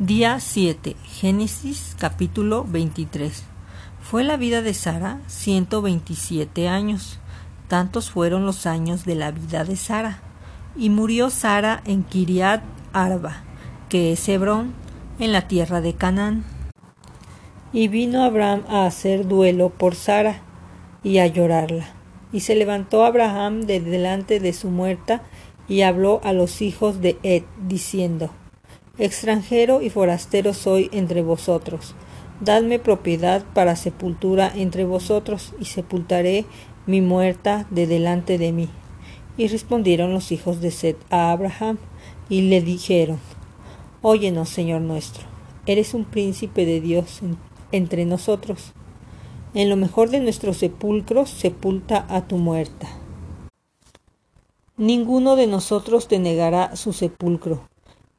Día 7. Génesis capítulo 23. Fue la vida de Sara 127 años. Tantos fueron los años de la vida de Sara. Y murió Sara en Kiriat Arba, que es Hebrón, en la tierra de Canaán. Y vino Abraham a hacer duelo por Sara y a llorarla. Y se levantó Abraham de delante de su muerta y habló a los hijos de Ed, diciendo, Extranjero y forastero soy entre vosotros. Dadme propiedad para sepultura entre vosotros, y sepultaré mi muerta de delante de mí. Y respondieron los hijos de Seth a Abraham, y le dijeron, Óyenos, Señor nuestro, eres un príncipe de Dios entre nosotros. En lo mejor de nuestros sepulcros sepulta a tu muerta. Ninguno de nosotros te negará su sepulcro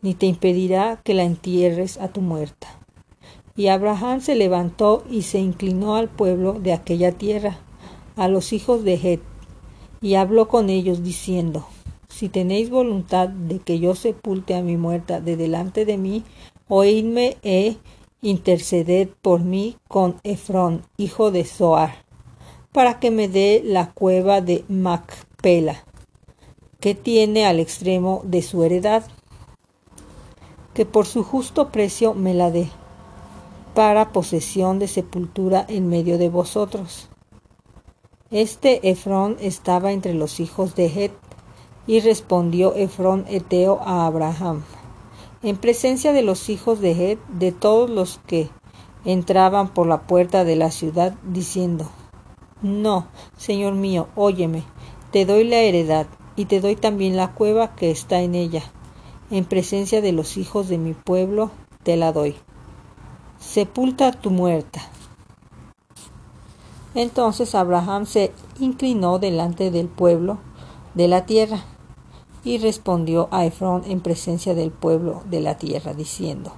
ni te impedirá que la entierres a tu muerta. Y Abraham se levantó y se inclinó al pueblo de aquella tierra, a los hijos de Het, y habló con ellos diciendo, Si tenéis voluntad de que yo sepulte a mi muerta de delante de mí, oídme e interceded por mí con Efrón, hijo de Zoar, para que me dé la cueva de Macpela, que tiene al extremo de su heredad que por su justo precio me la dé, para posesión de sepultura en medio de vosotros. Este Efrón estaba entre los hijos de Het, y respondió Efrón Eteo a Abraham, en presencia de los hijos de Het, de todos los que entraban por la puerta de la ciudad, diciendo, No, Señor mío, óyeme, te doy la heredad, y te doy también la cueva que está en ella, en presencia de los hijos de mi pueblo, te la doy. Sepulta tu muerta. Entonces Abraham se inclinó delante del pueblo de la tierra y respondió a Efrón en presencia del pueblo de la tierra, diciendo,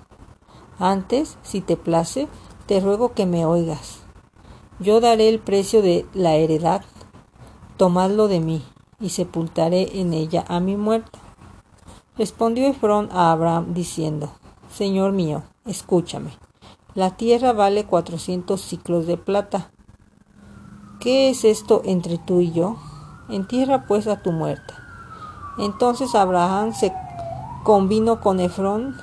Antes, si te place, te ruego que me oigas. Yo daré el precio de la heredad, tomadlo de mí, y sepultaré en ella a mi muerta. Respondió Efrón a Abraham diciendo, Señor mío, escúchame. La tierra vale cuatrocientos ciclos de plata. ¿Qué es esto entre tú y yo? Entierra pues a tu muerta. Entonces Abraham se convino con Efrón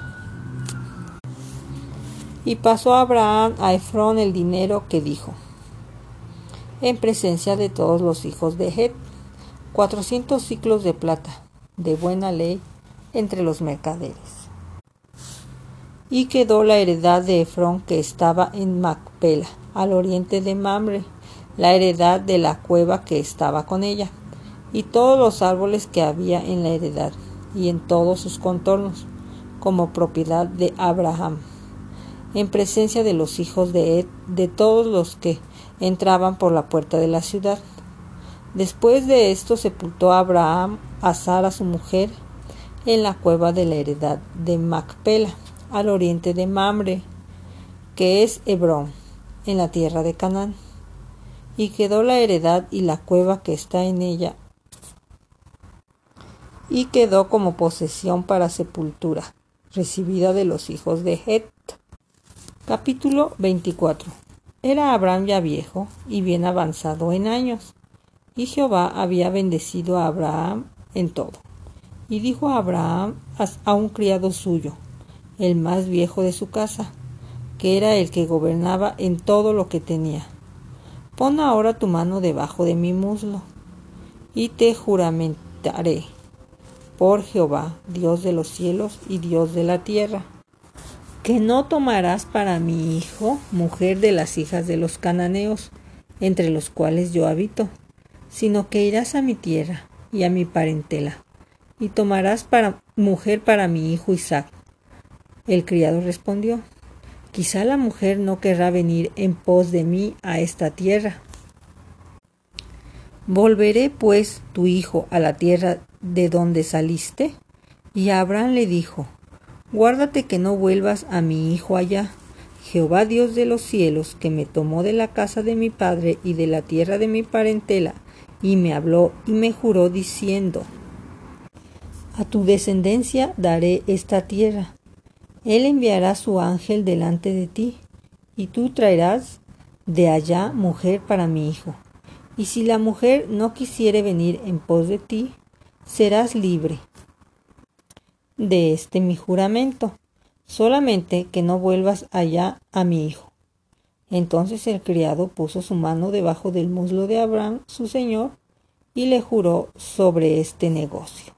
y pasó Abraham a Efrón el dinero que dijo, en presencia de todos los hijos de Het, cuatrocientos ciclos de plata, de buena ley entre los mercaderes. Y quedó la heredad de Efrón que estaba en Macpela, al oriente de Mamre, la heredad de la cueva que estaba con ella, y todos los árboles que había en la heredad, y en todos sus contornos, como propiedad de Abraham, en presencia de los hijos de Ed, de todos los que entraban por la puerta de la ciudad. Después de esto sepultó Abraham a Sara su mujer, en la cueva de la heredad de Macpela, al oriente de Mamre, que es Hebrón, en la tierra de Canaán. Y quedó la heredad y la cueva que está en ella, y quedó como posesión para sepultura, recibida de los hijos de Het. Capítulo 24. Era Abraham ya viejo y bien avanzado en años, y Jehová había bendecido a Abraham en todo y dijo a Abraham a un criado suyo, el más viejo de su casa, que era el que gobernaba en todo lo que tenía. Pon ahora tu mano debajo de mi muslo, y te juramentaré por Jehová, Dios de los cielos y Dios de la tierra, que no tomarás para mi hijo mujer de las hijas de los cananeos, entre los cuales yo habito, sino que irás a mi tierra y a mi parentela y tomarás para mujer para mi hijo Isaac. El criado respondió, Quizá la mujer no querrá venir en pos de mí a esta tierra. ¿Volveré pues tu hijo a la tierra de donde saliste? Y Abraham le dijo, Guárdate que no vuelvas a mi hijo allá. Jehová Dios de los cielos, que me tomó de la casa de mi padre y de la tierra de mi parentela, y me habló y me juró diciendo, a tu descendencia daré esta tierra. Él enviará su ángel delante de ti, y tú traerás de allá mujer para mi hijo. Y si la mujer no quisiere venir en pos de ti, serás libre de este mi juramento, solamente que no vuelvas allá a mi hijo. Entonces el criado puso su mano debajo del muslo de Abraham, su señor, y le juró sobre este negocio.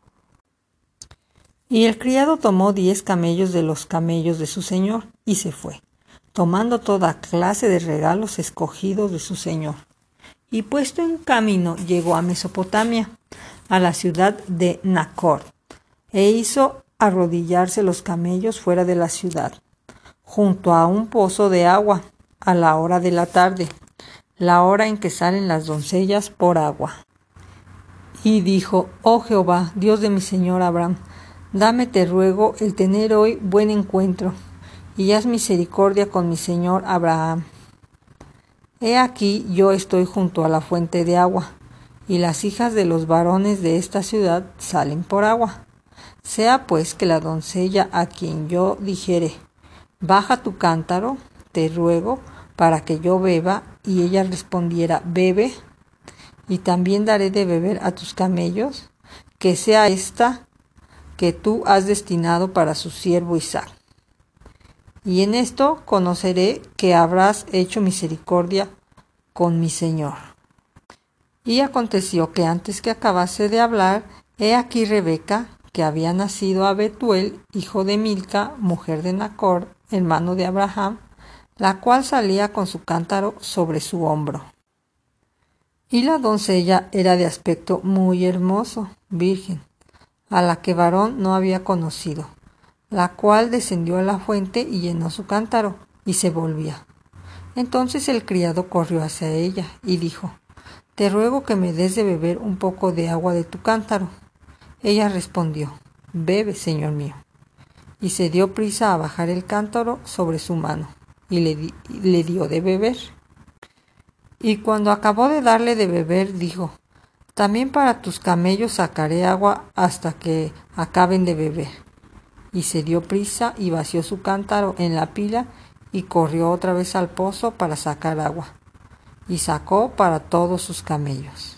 Y el criado tomó diez camellos de los camellos de su señor y se fue, tomando toda clase de regalos escogidos de su señor. Y puesto en camino llegó a Mesopotamia, a la ciudad de Nacor, e hizo arrodillarse los camellos fuera de la ciudad, junto a un pozo de agua, a la hora de la tarde, la hora en que salen las doncellas por agua. Y dijo, Oh Jehová, Dios de mi señor Abraham, dame te ruego el tener hoy buen encuentro, y haz misericordia con mi señor Abraham. He aquí yo estoy junto a la fuente de agua, y las hijas de los varones de esta ciudad salen por agua. Sea pues que la doncella a quien yo dijere, baja tu cántaro, te ruego, para que yo beba, y ella respondiera, bebe, y también daré de beber a tus camellos, que sea esta que tú has destinado para su siervo Isaac. Y en esto conoceré que habrás hecho misericordia con mi Señor. Y aconteció que antes que acabase de hablar, he aquí Rebeca, que había nacido a Betuel, hijo de Milca, mujer de Nacor, hermano de Abraham, la cual salía con su cántaro sobre su hombro. Y la doncella era de aspecto muy hermoso, virgen, a la que varón no había conocido, la cual descendió a la fuente y llenó su cántaro, y se volvía. Entonces el criado corrió hacia ella y dijo, Te ruego que me des de beber un poco de agua de tu cántaro. Ella respondió, Bebe, señor mío. Y se dio prisa a bajar el cántaro sobre su mano, y le, le dio de beber. Y cuando acabó de darle de beber, dijo, También para tus camellos sacaré agua hasta que acaben de beber. Y se dio prisa y vació su cántaro en la pila y corrió otra vez al pozo para sacar agua. Y sacó para todos sus camellos.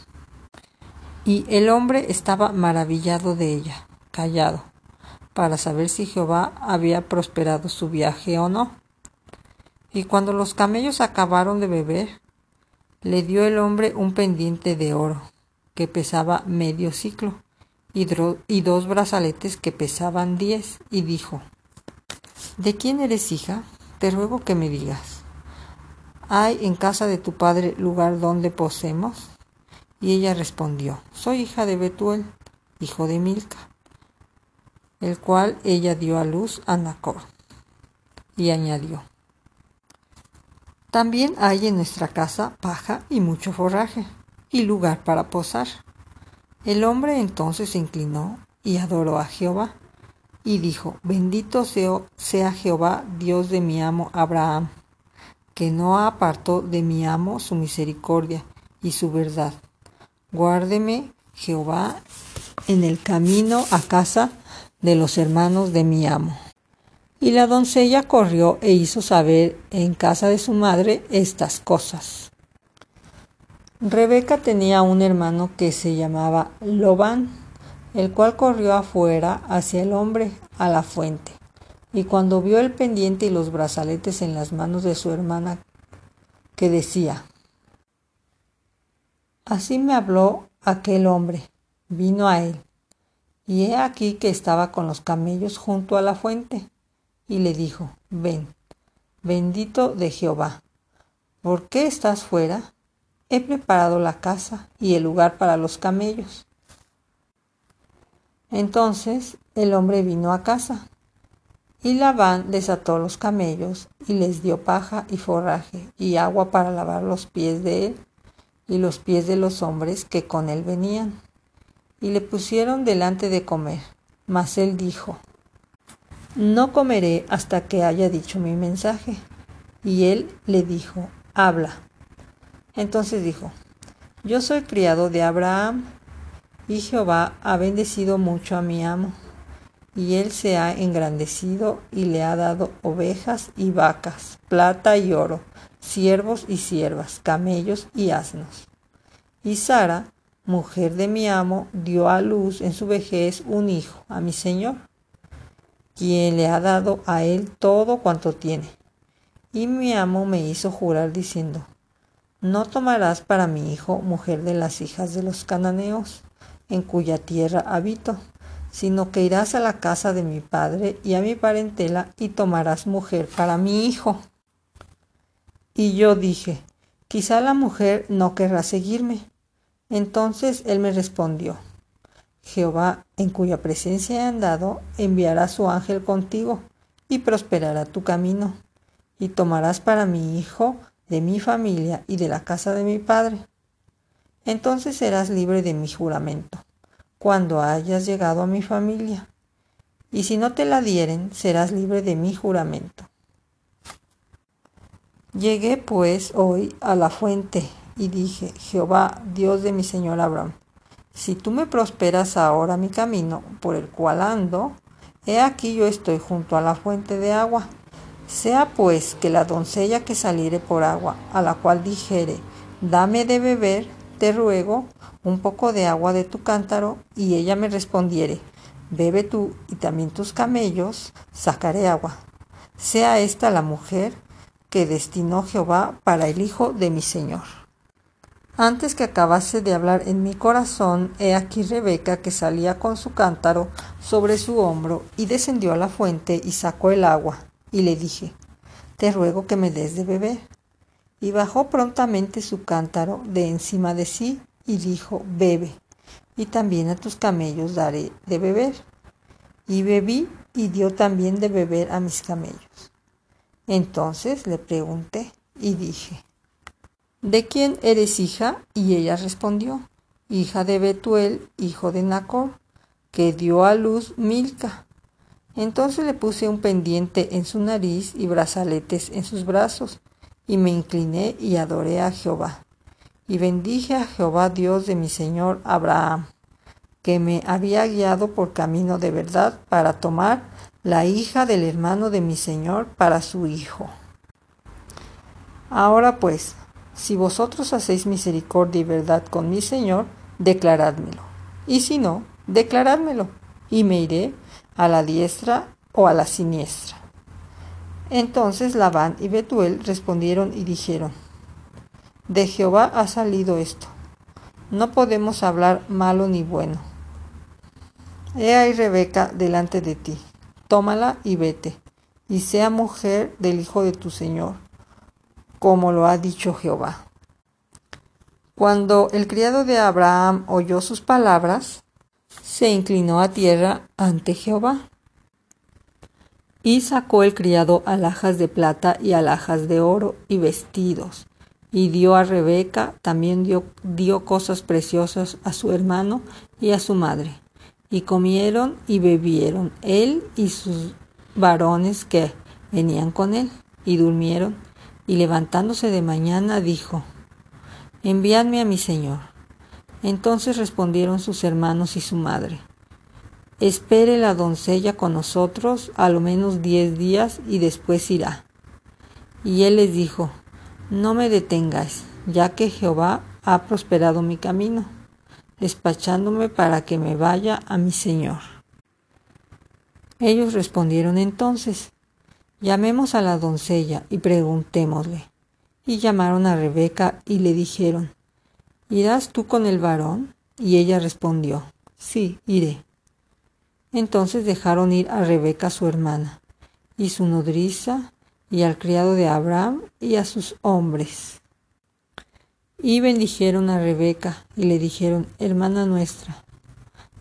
Y el hombre estaba maravillado de ella, callado, para saber si Jehová había prosperado su viaje o no. Y cuando los camellos acabaron de beber, le dio el hombre un pendiente de oro, que pesaba medio ciclo, y, dos brazaletes que pesaban diez, y dijo, ¿De quién eres hija? Te ruego que me digas. ¿Hay en casa de tu padre lugar donde posemos? Y ella respondió, Soy hija de Betuel, hijo de Milca, el cual ella dio a luz a Nacor. Y añadió, también hay en nuestra casa paja y mucho forraje, y lugar para posar. El hombre entonces se inclinó y adoró a Jehová, y dijo, Bendito sea Jehová, Dios de mi amo Abraham, que no apartó de mi amo su misericordia y su verdad. Guárdeme Jehová en el camino a casa de los hermanos de mi amo. Y la doncella corrió e hizo saber en casa de su madre estas cosas. Rebeca tenía un hermano que se llamaba Lobán, el cual corrió afuera hacia el hombre a la fuente. Y cuando vio el pendiente y los brazaletes en las manos de su hermana, que decía, Así me habló aquel hombre, vino a él, y he aquí que estaba con los camellos junto a la fuente y le dijo, ven, bendito de Jehová, ¿por qué estás fuera? He preparado la casa y el lugar para los camellos. Entonces el hombre vino a casa, y Labán desató los camellos y les dio paja y forraje y agua para lavar los pies de él y los pies de los hombres que con él venían. Y le pusieron delante de comer. Mas él dijo, no comeré hasta que haya dicho mi mensaje. Y él le dijo, habla. Entonces dijo, yo soy criado de Abraham, y Jehová ha bendecido mucho a mi amo, y él se ha engrandecido y le ha dado ovejas y vacas, plata y oro, siervos y siervas, camellos y asnos. Y Sara, mujer de mi amo, dio a luz en su vejez un hijo a mi señor, quien le ha dado a él todo cuanto tiene. Y mi amo me hizo jurar diciendo, no tomarás para mi hijo mujer de las hijas de los cananeos, en cuya tierra habito, sino que irás a la casa de mi padre y a mi parentela y tomarás mujer para mi hijo. Y yo dije, quizá la mujer no querrá seguirme. Entonces él me respondió, Jehová, en cuya presencia he andado, enviará su ángel contigo y prosperará tu camino, y tomarás para mi hijo de mi familia y de la casa de mi padre. Entonces serás libre de mi juramento, cuando hayas llegado a mi familia. Y si no te la dieren, serás libre de mi juramento. Llegué pues hoy a la fuente y dije, Jehová, Dios de mi señor Abraham, si tú me prosperas ahora mi camino por el cual ando, he aquí yo estoy junto a la fuente de agua sea pues que la doncella que saliere por agua, a la cual dijere, dame de beber, te ruego, un poco de agua de tu cántaro, y ella me respondiere, bebe tú y también tus camellos, sacaré agua. Sea esta la mujer que destinó Jehová para el hijo de mi Señor. Antes que acabase de hablar en mi corazón, he aquí Rebeca que salía con su cántaro sobre su hombro y descendió a la fuente y sacó el agua y le dije, te ruego que me des de beber. Y bajó prontamente su cántaro de encima de sí y dijo, bebe, y también a tus camellos daré de beber. Y bebí y dio también de beber a mis camellos. Entonces le pregunté y dije, ¿de quién eres hija? Y ella respondió, hija de Betuel, hijo de Nacor, que dio a luz Milca. Entonces le puse un pendiente en su nariz y brazaletes en sus brazos, y me incliné y adoré a Jehová. Y bendije a Jehová Dios de mi Señor Abraham, que me había guiado por camino de verdad para tomar la hija del hermano de mi Señor para su hijo. Ahora pues, si vosotros hacéis misericordia y verdad con mi Señor, declarádmelo. Y si no, declarádmelo, y me iré a la diestra o a la siniestra. Entonces Labán y Betuel respondieron y dijeron, De Jehová ha salido esto, no podemos hablar malo ni bueno. He ahí Rebeca delante de ti, tómala y vete, y sea mujer del hijo de tu Señor, como lo ha dicho Jehová. Cuando el criado de Abraham oyó sus palabras, se inclinó a tierra ante Jehová. Y sacó el criado alhajas de plata y alhajas de oro y vestidos, y dio a Rebeca, también dio, dio cosas preciosas a su hermano y a su madre. Y comieron y bebieron él y sus varones que venían con él, y durmieron, y levantándose de mañana dijo, Enviadme a mi señor. Entonces respondieron sus hermanos y su madre, Espere la doncella con nosotros a lo menos diez días y después irá. Y él les dijo, No me detengáis, ya que Jehová ha prosperado mi camino, despachándome para que me vaya a mi Señor. Ellos respondieron entonces, Llamemos a la doncella y preguntémosle. Y llamaron a Rebeca y le dijeron, ¿Irás tú con el varón? Y ella respondió, Sí, iré. Entonces dejaron ir a Rebeca su hermana, y su nodriza, y al criado de Abraham, y a sus hombres. Y bendijeron a Rebeca, y le dijeron, Hermana nuestra,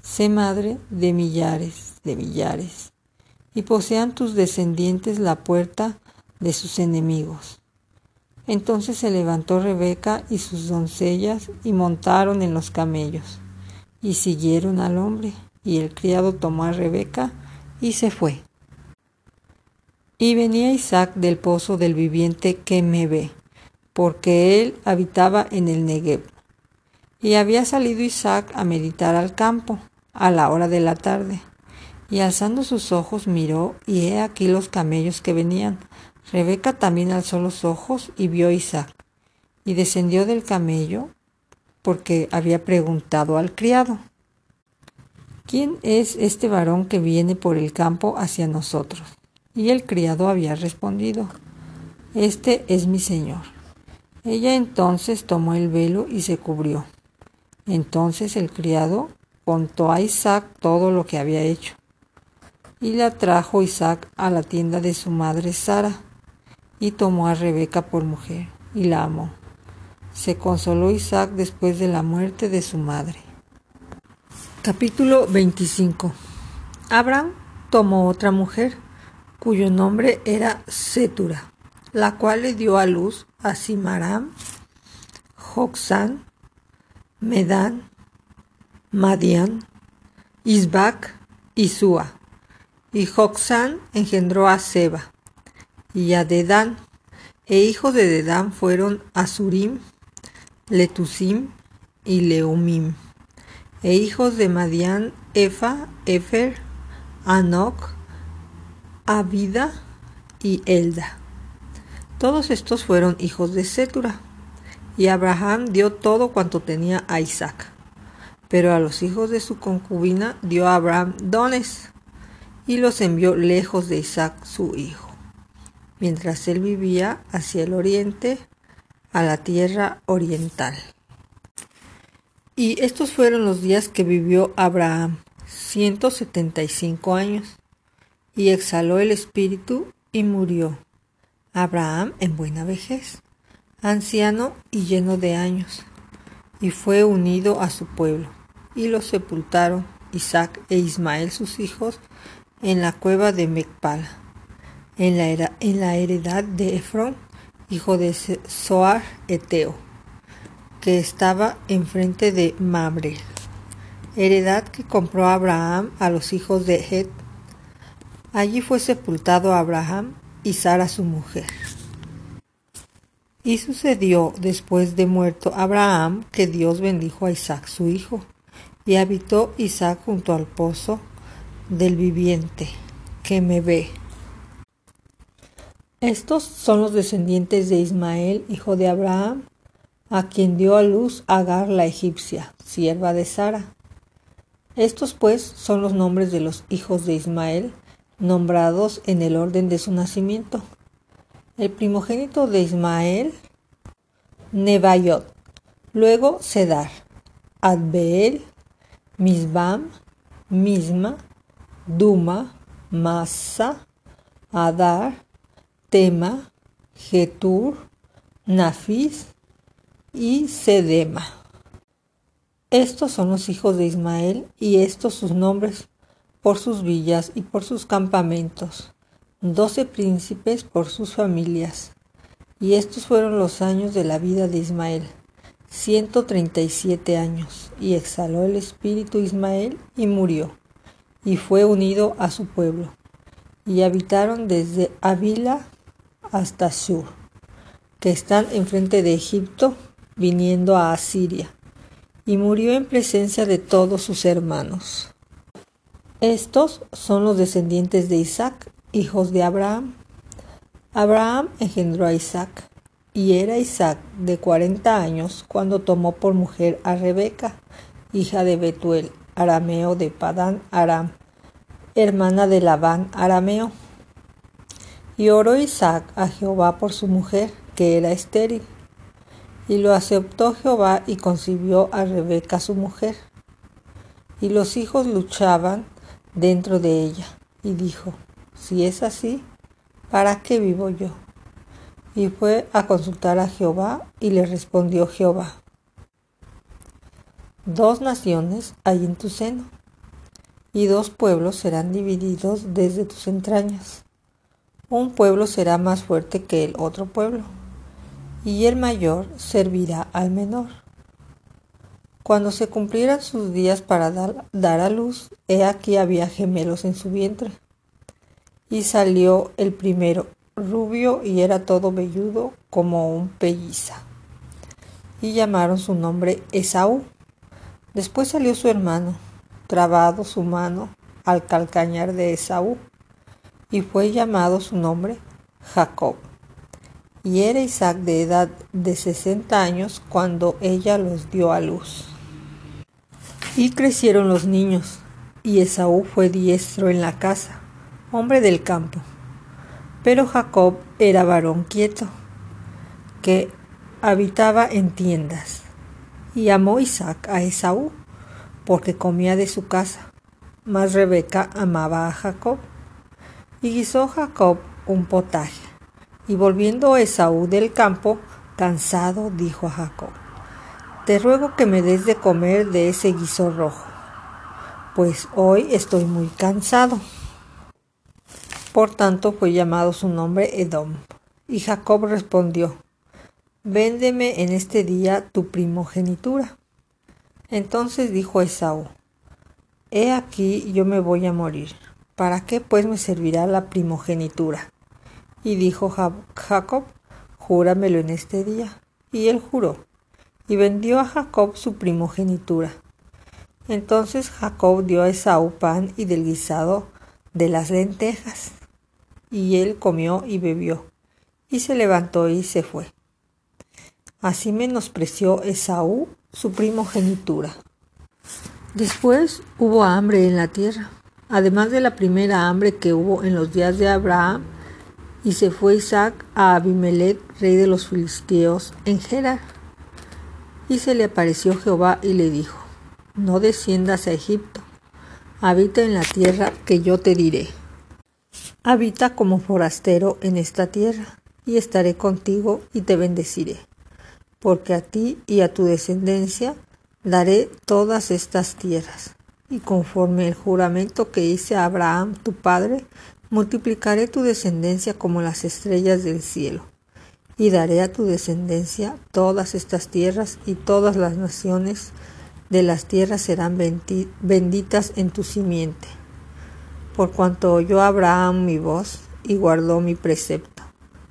sé madre de millares, de millares, y posean tus descendientes la puerta de sus enemigos. Entonces se levantó Rebeca y sus doncellas y montaron en los camellos y siguieron al hombre y el criado tomó a Rebeca y se fue. Y venía Isaac del pozo del viviente que me ve, porque él habitaba en el Negev. Y había salido Isaac a meditar al campo a la hora de la tarde. Y alzando sus ojos miró, y he aquí los camellos que venían. Rebeca también alzó los ojos y vio a Isaac, y descendió del camello, porque había preguntado al criado, ¿quién es este varón que viene por el campo hacia nosotros? Y el criado había respondido, Este es mi señor. Ella entonces tomó el velo y se cubrió. Entonces el criado contó a Isaac todo lo que había hecho. Y la trajo Isaac a la tienda de su madre Sara, y tomó a Rebeca por mujer, y la amó. Se consoló Isaac después de la muerte de su madre. Capítulo 25 Abraham tomó otra mujer, cuyo nombre era Setura, la cual le dio a luz a Simaram, Joxán, Medán, Madian, Isbac y Sua. Y Joxán engendró a Seba y a Dedán, e hijos de Dedán fueron Azurim, Letusim y Leumim, e hijos de Madian, Efa, Efer, Anok, Abida y Elda. Todos estos fueron hijos de Setura. Y Abraham dio todo cuanto tenía a Isaac. Pero a los hijos de su concubina dio a Abraham dones y los envió lejos de Isaac su hijo, mientras él vivía hacia el oriente, a la tierra oriental. Y estos fueron los días que vivió Abraham, ciento setenta y cinco años, y exhaló el espíritu y murió. Abraham en buena vejez anciano y lleno de años, y fue unido a su pueblo, y lo sepultaron Isaac e Ismael sus hijos en la cueva de Mecpala, en la, en la heredad de Efrón, hijo de Soar Eteo, que estaba enfrente de Mamre, heredad que compró Abraham a los hijos de Het. Allí fue sepultado Abraham y Sara su mujer. Y sucedió después de muerto Abraham que Dios bendijo a Isaac su hijo, y habitó Isaac junto al pozo del viviente, que me ve. Estos son los descendientes de Ismael, hijo de Abraham, a quien dio a luz Agar la egipcia, sierva de Sara. Estos pues son los nombres de los hijos de Ismael, nombrados en el orden de su nacimiento el primogénito de Ismael, Nebayot, luego Sedar, Adbeel, Misbam, Misma, Duma, Massa, Adar, Tema, Getur, Nafis y Sedema. Estos son los hijos de Ismael y estos sus nombres por sus villas y por sus campamentos. Doce príncipes por sus familias. Y estos fueron los años de la vida de Ismael, ciento treinta y siete años, y exhaló el espíritu Ismael y murió, y fue unido a su pueblo, y habitaron desde Avila hasta Sur, que están enfrente de Egipto, viniendo a Asiria, y murió en presencia de todos sus hermanos. Estos son los descendientes de Isaac hijos de Abraham. Abraham engendró a Isaac, y era Isaac de cuarenta años cuando tomó por mujer a Rebeca, hija de Betuel, arameo de Padán Aram, hermana de Labán arameo. Y oró Isaac a Jehová por su mujer, que era estéril. Y lo aceptó Jehová y concibió a Rebeca su mujer. Y los hijos luchaban dentro de ella, y dijo, si es así, ¿para qué vivo yo? Y fue a consultar a Jehová y le respondió Jehová, dos naciones hay en tu seno, y dos pueblos serán divididos desde tus entrañas. Un pueblo será más fuerte que el otro pueblo, y el mayor servirá al menor. Cuando se cumplieran sus días para dar, a luz, he aquí había gemelos en su vientre. Y salió el primero, rubio y era todo velludo como un pelliza. Y llamaron su nombre Esaú. Después salió su hermano, trabado su mano al calcañar de Esaú, y fue llamado su nombre Jacob. Y era Isaac de edad de sesenta años cuando ella los dio a luz. Y crecieron los niños, y Esaú fue diestro en la casa, hombre del campo. Pero Jacob era varón quieto, que habitaba en tiendas. Y amó Isaac a Esaú, porque comía de su casa. Mas Rebeca amaba a Jacob. Y guisó Jacob un potaje. Y volviendo Esaú del campo, cansado, dijo a Jacob, Te ruego que me des de comer de ese guiso rojo, pues hoy estoy muy cansado. Por tanto fue llamado su nombre Edom. Y Jacob respondió, Véndeme en este día tu primogenitura. Entonces dijo Esaú, He aquí yo me voy a morir. ¿Para qué pues me servirá la primogenitura? Y dijo Jacob, Júramelo en este día. Y él juró, y vendió a Jacob su primogenitura. Entonces Jacob dio a Esaú pan y del guisado de las lentejas. Y él comió y bebió, y se levantó y se fue. Así menospreció Esaú su primogenitura. Después hubo hambre en la tierra, además de la primera hambre que hubo en los días de Abraham, y se fue Isaac a Abimelech, rey de los filisteos, en Gerar. Y se le apareció Jehová y le dijo, No desciendas a Egipto, habita en la tierra que yo te diré. Habita como forastero en esta tierra, y estaré contigo y te bendeciré porque a ti y a tu descendencia daré todas estas tierras. Y conforme el juramento que hice a Abraham tu padre, multiplicaré tu descendencia como las estrellas del cielo. Y daré a tu descendencia todas estas tierras y todas las naciones de las tierras serán benditas en tu simiente. Por cuanto oyó Abraham mi voz y guardó mi precepto,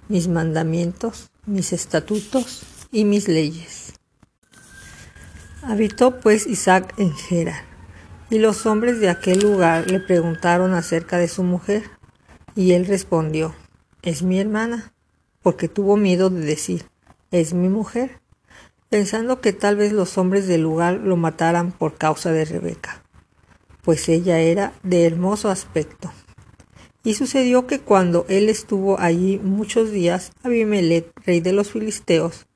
mis mandamientos, mis estatutos y mis leyes. Habitó pues Isaac en Gerar, y los hombres de aquel lugar le preguntaron acerca de su mujer, y él respondió, es mi hermana, porque tuvo miedo de decir, es mi mujer, pensando que tal vez los hombres del lugar lo mataran por causa de Rebeca, pues ella era de hermoso aspecto. Y sucedió que cuando él estuvo allí muchos días, Abimelech, rey de los filisteos,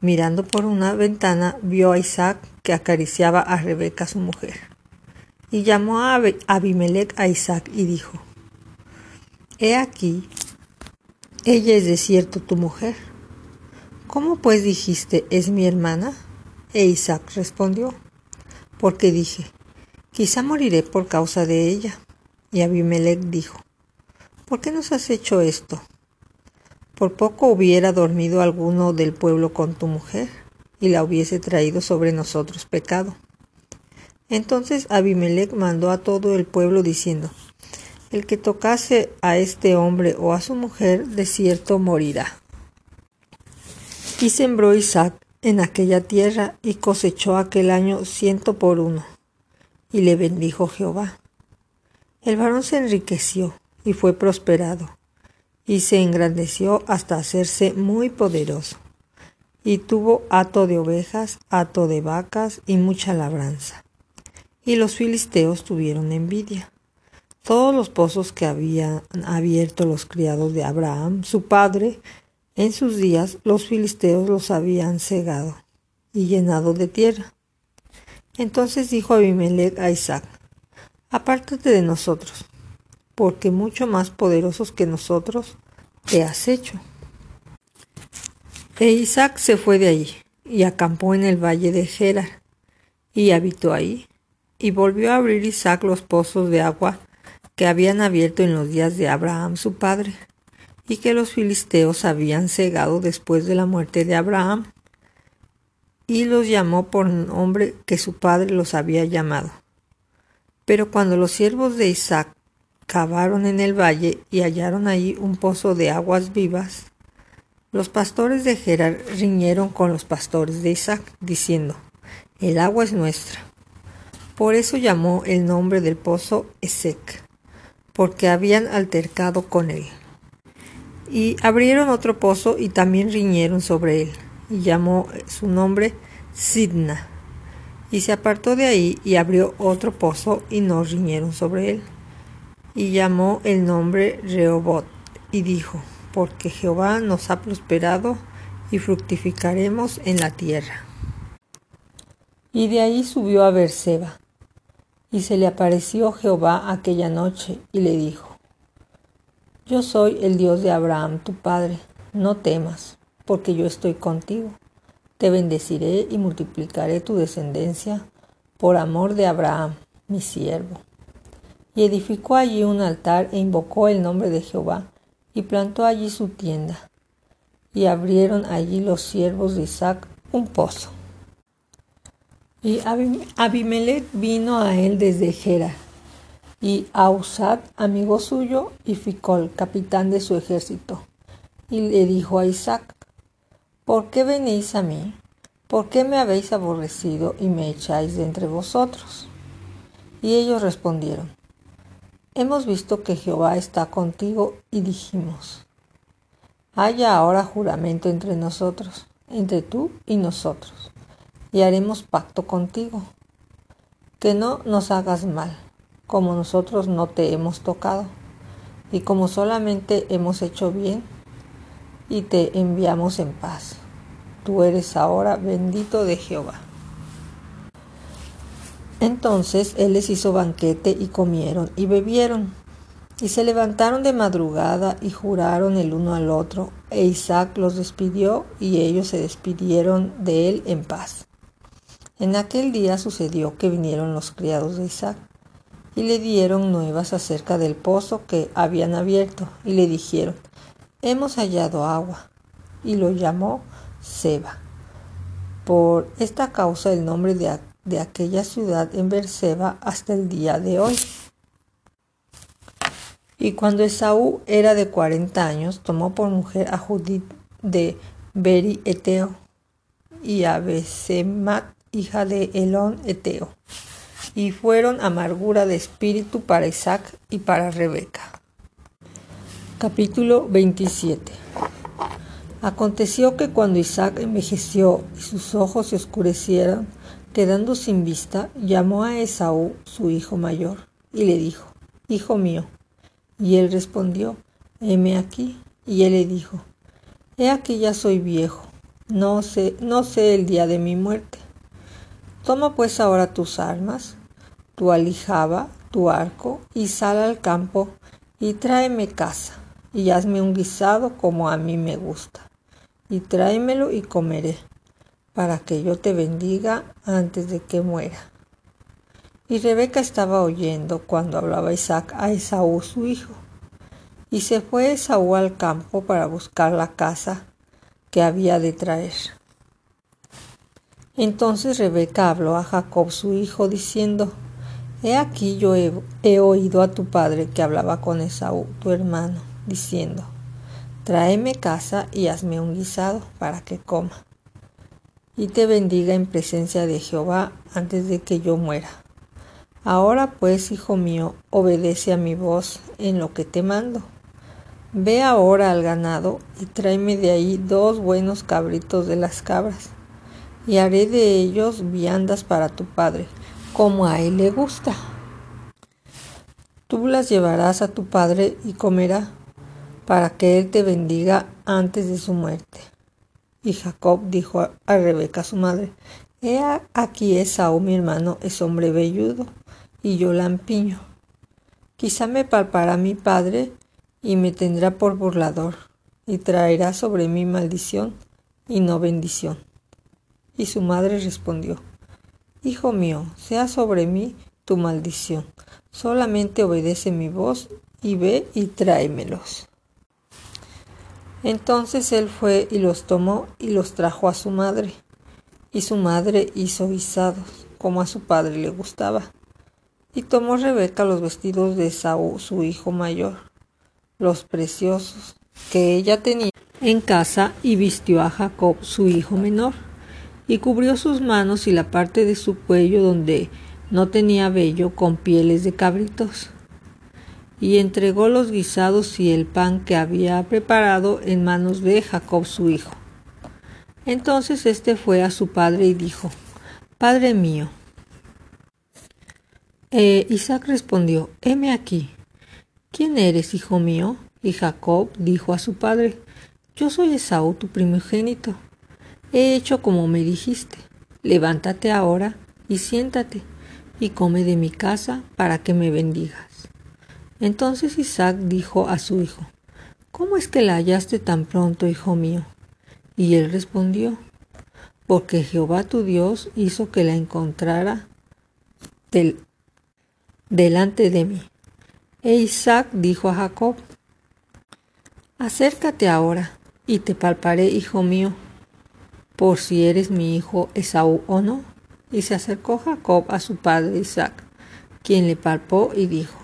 Mirando por una ventana, vio a Isaac que acariciaba a Rebeca su mujer. Y llamó a Abimelech a Isaac y dijo, He aquí, ella es de cierto tu mujer. ¿Cómo pues dijiste, es mi hermana? E Isaac respondió, porque dije, quizá moriré por causa de ella. Y Abimelech dijo, ¿por qué nos has hecho esto? Por poco hubiera dormido alguno del pueblo con tu mujer, y la hubiese traído sobre nosotros pecado. Entonces Abimelech mandó a todo el pueblo diciendo, El que tocase a este hombre o a su mujer, de cierto morirá. Y sembró Isaac en aquella tierra y cosechó aquel año ciento por uno, y le bendijo Jehová. El varón se enriqueció y fue prosperado y se engrandeció hasta hacerse muy poderoso. Y tuvo hato de ovejas, hato de vacas y mucha labranza. Y los filisteos tuvieron envidia. Todos los pozos que habían abierto los criados de Abraham, su padre, en sus días los filisteos los habían cegado y llenado de tierra. Entonces dijo Abimelech a Isaac, Apártate de nosotros, porque mucho más poderosos que nosotros te has hecho. E Isaac se fue de allí y acampó en el valle de Gerar y habitó ahí. Y volvió a abrir Isaac los pozos de agua que habían abierto en los días de Abraham su padre, y que los filisteos habían cegado después de la muerte de Abraham, y los llamó por nombre que su padre los había llamado. Pero cuando los siervos de Isaac cavaron en el valle y hallaron allí un pozo de aguas vivas, los pastores de Gerar riñeron con los pastores de Isaac, diciendo, el agua es nuestra. Por eso llamó el nombre del pozo Esec, porque habían altercado con él. Y abrieron otro pozo y también riñeron sobre él, y llamó su nombre Sidna. Y se apartó de ahí y abrió otro pozo y no riñeron sobre él. Y llamó el nombre Rehobot, y dijo, porque Jehová nos ha prosperado y fructificaremos en la tierra. Y de ahí subió a Berseba. Y se le apareció Jehová aquella noche y le dijo, Yo soy el Dios de Abraham tu padre, no temas, porque yo estoy contigo. Te bendeciré y multiplicaré tu descendencia por amor de Abraham, mi siervo. Y edificó allí un altar e invocó el nombre de Jehová, y plantó allí su tienda. Y abrieron allí los siervos de Isaac un pozo. Y Abimelech vino a él desde Gera, y Ausad, amigo suyo, y Ficol, capitán de su ejército, y le dijo a Isaac, ¿por qué venís a mí? ¿Por qué me habéis aborrecido y me echáis de entre vosotros? Y ellos respondieron, Hemos visto que Jehová está contigo y dijimos, haya ahora juramento entre nosotros, entre tú y nosotros y haremos pacto contigo, que no nos hagas mal, como nosotros no te hemos tocado, y como solamente hemos hecho bien, y te enviamos en paz. Tú eres ahora bendito de Jehová. Entonces él les hizo banquete y comieron y bebieron. Y se levantaron de madrugada y juraron el uno al otro, e Isaac los despidió y ellos se despidieron de él en paz. En aquel día sucedió que vinieron los criados de Isaac y le dieron nuevas acerca del pozo que habían abierto y le dijeron, hemos hallado agua. Y lo llamó Seba. Por esta causa el nombre de, de aquella ciudad en Berseba hasta el día de hoy. Y cuando Esaú era de cuarenta años, tomó por mujer a Judith de Beri Eteo y a Besemat hija de Elón Eteo, y fueron amargura de espíritu para Isaac y para Rebeca. Capítulo 27 Aconteció que cuando Isaac envejeció y sus ojos se oscurecieron, quedando sin vista, llamó a Esaú, su hijo mayor, y le dijo, Hijo mío. Y él respondió, Heme aquí. Y él le dijo, He aquí ya soy viejo, no sé, no sé el día de mi muerte. Toma pues ahora tus armas, tu alijaba, tu arco, y sal al campo, y tráeme casa, y hazme un guisado como a mí me gusta, y tráemelo y comeré, para que yo te bendiga antes de que muera. Y Rebeca estaba oyendo cuando hablaba Isaac a Esaú su hijo. Y se fue Esaú al campo para buscar la casa que había de traer. Entonces Rebeca habló a Jacob su hijo, diciendo, He aquí yo he, oído a tu padre que hablaba con Esaú, tu hermano, diciendo, Tráeme casa y hazme un guisado para que coma, y te bendiga en presencia de Jehová antes de que yo muera. Ahora pues, hijo mío, obedece a mi voz en lo que te mando. Ve ahora al ganado y tráeme de ahí dos buenos cabritos de las cabras y haré de ellos viandas para tu padre, como a él le gusta. Tú las llevarás a tu padre y comerá, para que él te bendiga antes de su muerte. Y Jacob dijo a Rebeca su madre, He aquí Esaú mi hermano es hombre velludo, y yo lampiño. Quizá me palpará mi padre y me tendrá por burlador, y traerá sobre mí maldición y no bendición. Y su madre respondió, Hijo mío, sea sobre mí tu maldición, solamente obedece mi voz y ve y tráemelos. Entonces él fue y los tomó y los trajo a su madre, y su madre hizo guisados, como a su padre le gustaba. Y tomó Rebeca los vestidos de Saúl, su hijo mayor, los preciosos que ella tenía en casa, y vistió a Jacob, su hijo menor y cubrió sus manos y la parte de su cuello donde no tenía vello con pieles de cabritos. Y entregó los guisados y el pan que había preparado en manos de Jacob su hijo. Entonces éste fue a su padre y dijo, Padre mío. E Isaac respondió, Heme aquí. ¿Quién eres, hijo mío? Y Jacob dijo a su padre, Yo soy Esaú, tu primogénito. He hecho como me dijiste. Levántate ahora y siéntate y come de mi casa para que me bendigas. Entonces Isaac dijo a su hijo, ¿Cómo es que la hallaste tan pronto, hijo mío? Y él respondió, porque Jehová tu Dios hizo que la encontrara delante de mí. E Isaac dijo a Jacob, Acércate ahora y te palparé, hijo mío, por si eres mi hijo Esaú o no. Y se acercó Jacob a su padre Isaac, quien le palpó y dijo,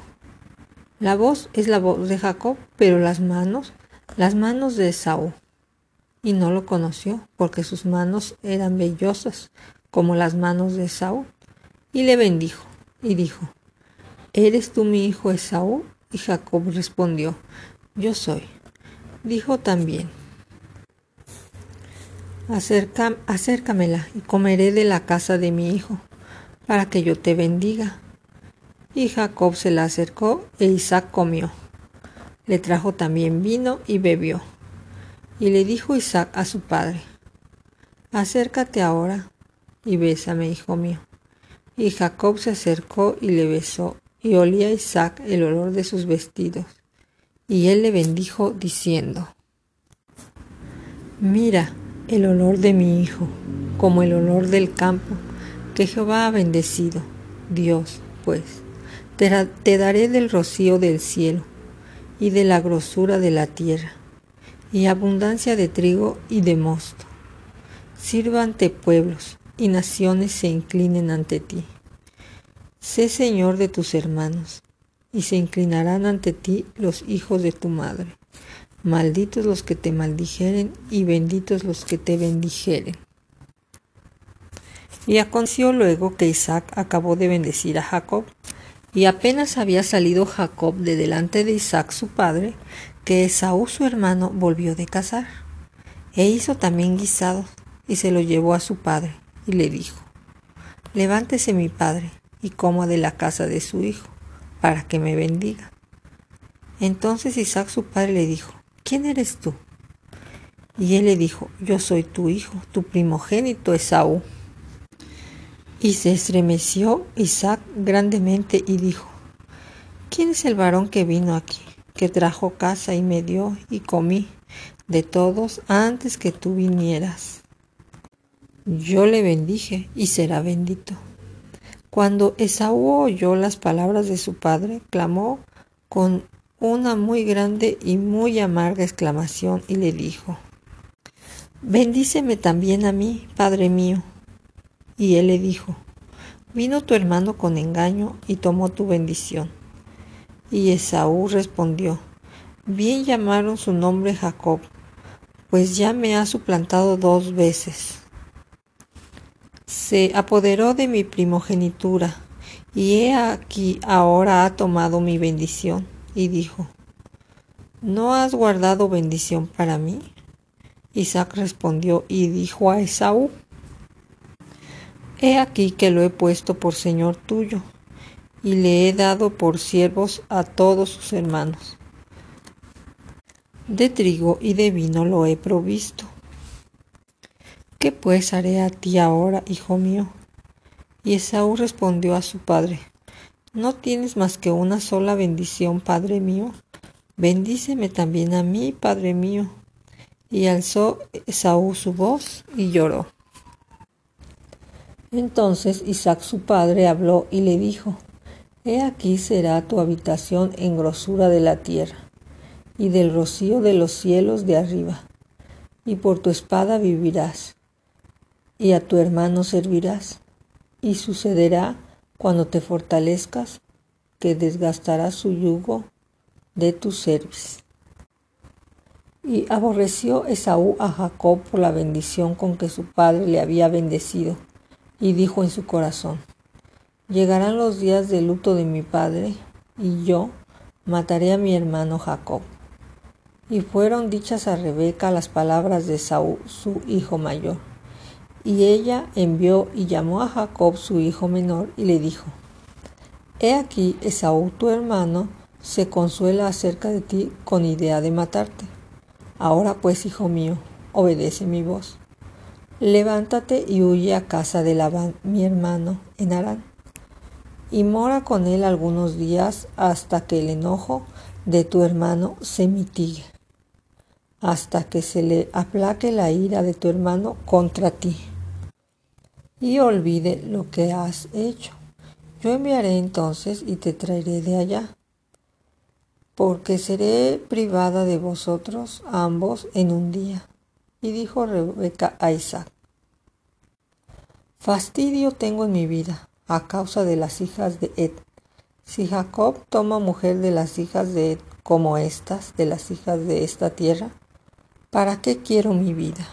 La voz es la voz de Jacob, pero las manos, las manos de Esaú. Y no lo conoció, porque sus manos eran vellosas, como las manos de Esaú. Y le bendijo, y dijo, ¿Eres tú mi hijo Esaú? Y Jacob respondió, Yo soy. Dijo también, acércamela y comeré de la casa de mi hijo, para que yo te bendiga. Y Jacob se la acercó e Isaac comió. Le trajo también vino y bebió. Y le dijo Isaac a su padre, acércate ahora y bésame, hijo mío. Y Jacob se acercó y le besó, y olía Isaac el olor de sus vestidos. Y él le bendijo diciendo, Mira, el olor de mi hijo, como el olor del campo que Jehová ha bendecido. Dios, pues, te, daré del rocío del cielo y de la grosura de la tierra, y abundancia de trigo y de mosto. ante pueblos y naciones se inclinen ante ti. Sé Señor de tus hermanos, y se inclinarán ante ti los hijos de tu madre. Malditos los que te maldijeren y benditos los que te bendijeren. Y aconteció luego que Isaac acabó de bendecir a Jacob, y apenas había salido Jacob de delante de Isaac su padre, que Esaú su hermano volvió de cazar, e hizo también guisados, y se lo llevó a su padre, y le dijo, Levántese mi padre, y coma de la casa de su hijo, para que me bendiga. Entonces Isaac su padre le dijo, ¿quién eres tú? Y él le dijo, yo soy tu hijo, tu primogénito Esaú. Y se estremeció Isaac grandemente y dijo, ¿quién es el varón que vino aquí, que trajo casa y me dio y comí de todos antes que tú vinieras? Yo le bendije y será bendito. Cuando Esaú oyó las palabras de su padre, clamó con una muy grande y muy amarga exclamación y le dijo, Bendíceme también a mí, Padre mío. Y él le dijo, Vino tu hermano con engaño y tomó tu bendición. Y Esaú respondió, Bien llamaron su nombre Jacob, pues ya me ha suplantado dos veces. Se apoderó de mi primogenitura, y he aquí ahora ha tomado mi bendición y dijo, ¿No has guardado bendición para mí? Isaac respondió y dijo a Esaú, He aquí que lo he puesto por Señor tuyo, y le he dado por siervos a todos sus hermanos. De trigo y de vino lo he provisto. ¿Qué pues haré a ti ahora, hijo mío? Y Esaú respondió a su padre, no tienes más que una sola bendición, Padre mío. Bendíceme también a mí, Padre mío. Y alzó Esaú su voz y lloró. Entonces Isaac su padre habló y le dijo, He aquí será tu habitación en grosura de la tierra, y del rocío de los cielos de arriba, y por tu espada vivirás, y a tu hermano servirás, y sucederá cuando te fortalezcas, que desgastarás su yugo de tu cerviz. Y aborreció Esaú a Jacob por la bendición con que su padre le había bendecido, y dijo en su corazón, Llegarán los días de luto de mi padre, y yo mataré a mi hermano Jacob. Y fueron dichas a Rebeca las palabras de Saúl, su hijo mayor. Y ella envió y llamó a Jacob su hijo menor y le dijo, He aquí Esaú tu hermano se consuela acerca de ti con idea de matarte. Ahora pues, hijo mío, obedece mi voz. Levántate y huye a casa de Labán, mi hermano, en Arán, y mora con él algunos días hasta que el enojo de tu hermano se mitigue hasta que se le aplaque la ira de tu hermano contra ti y olvide lo que has hecho. Yo enviaré entonces y te traeré de allá, porque seré privada de vosotros ambos en un día. Y dijo Rebeca a Isaac, Fastidio tengo en mi vida a causa de las hijas de Ed. Si Jacob toma mujer de las hijas de Ed como estas, de las hijas de esta tierra, ¿Para qué quiero mi vida?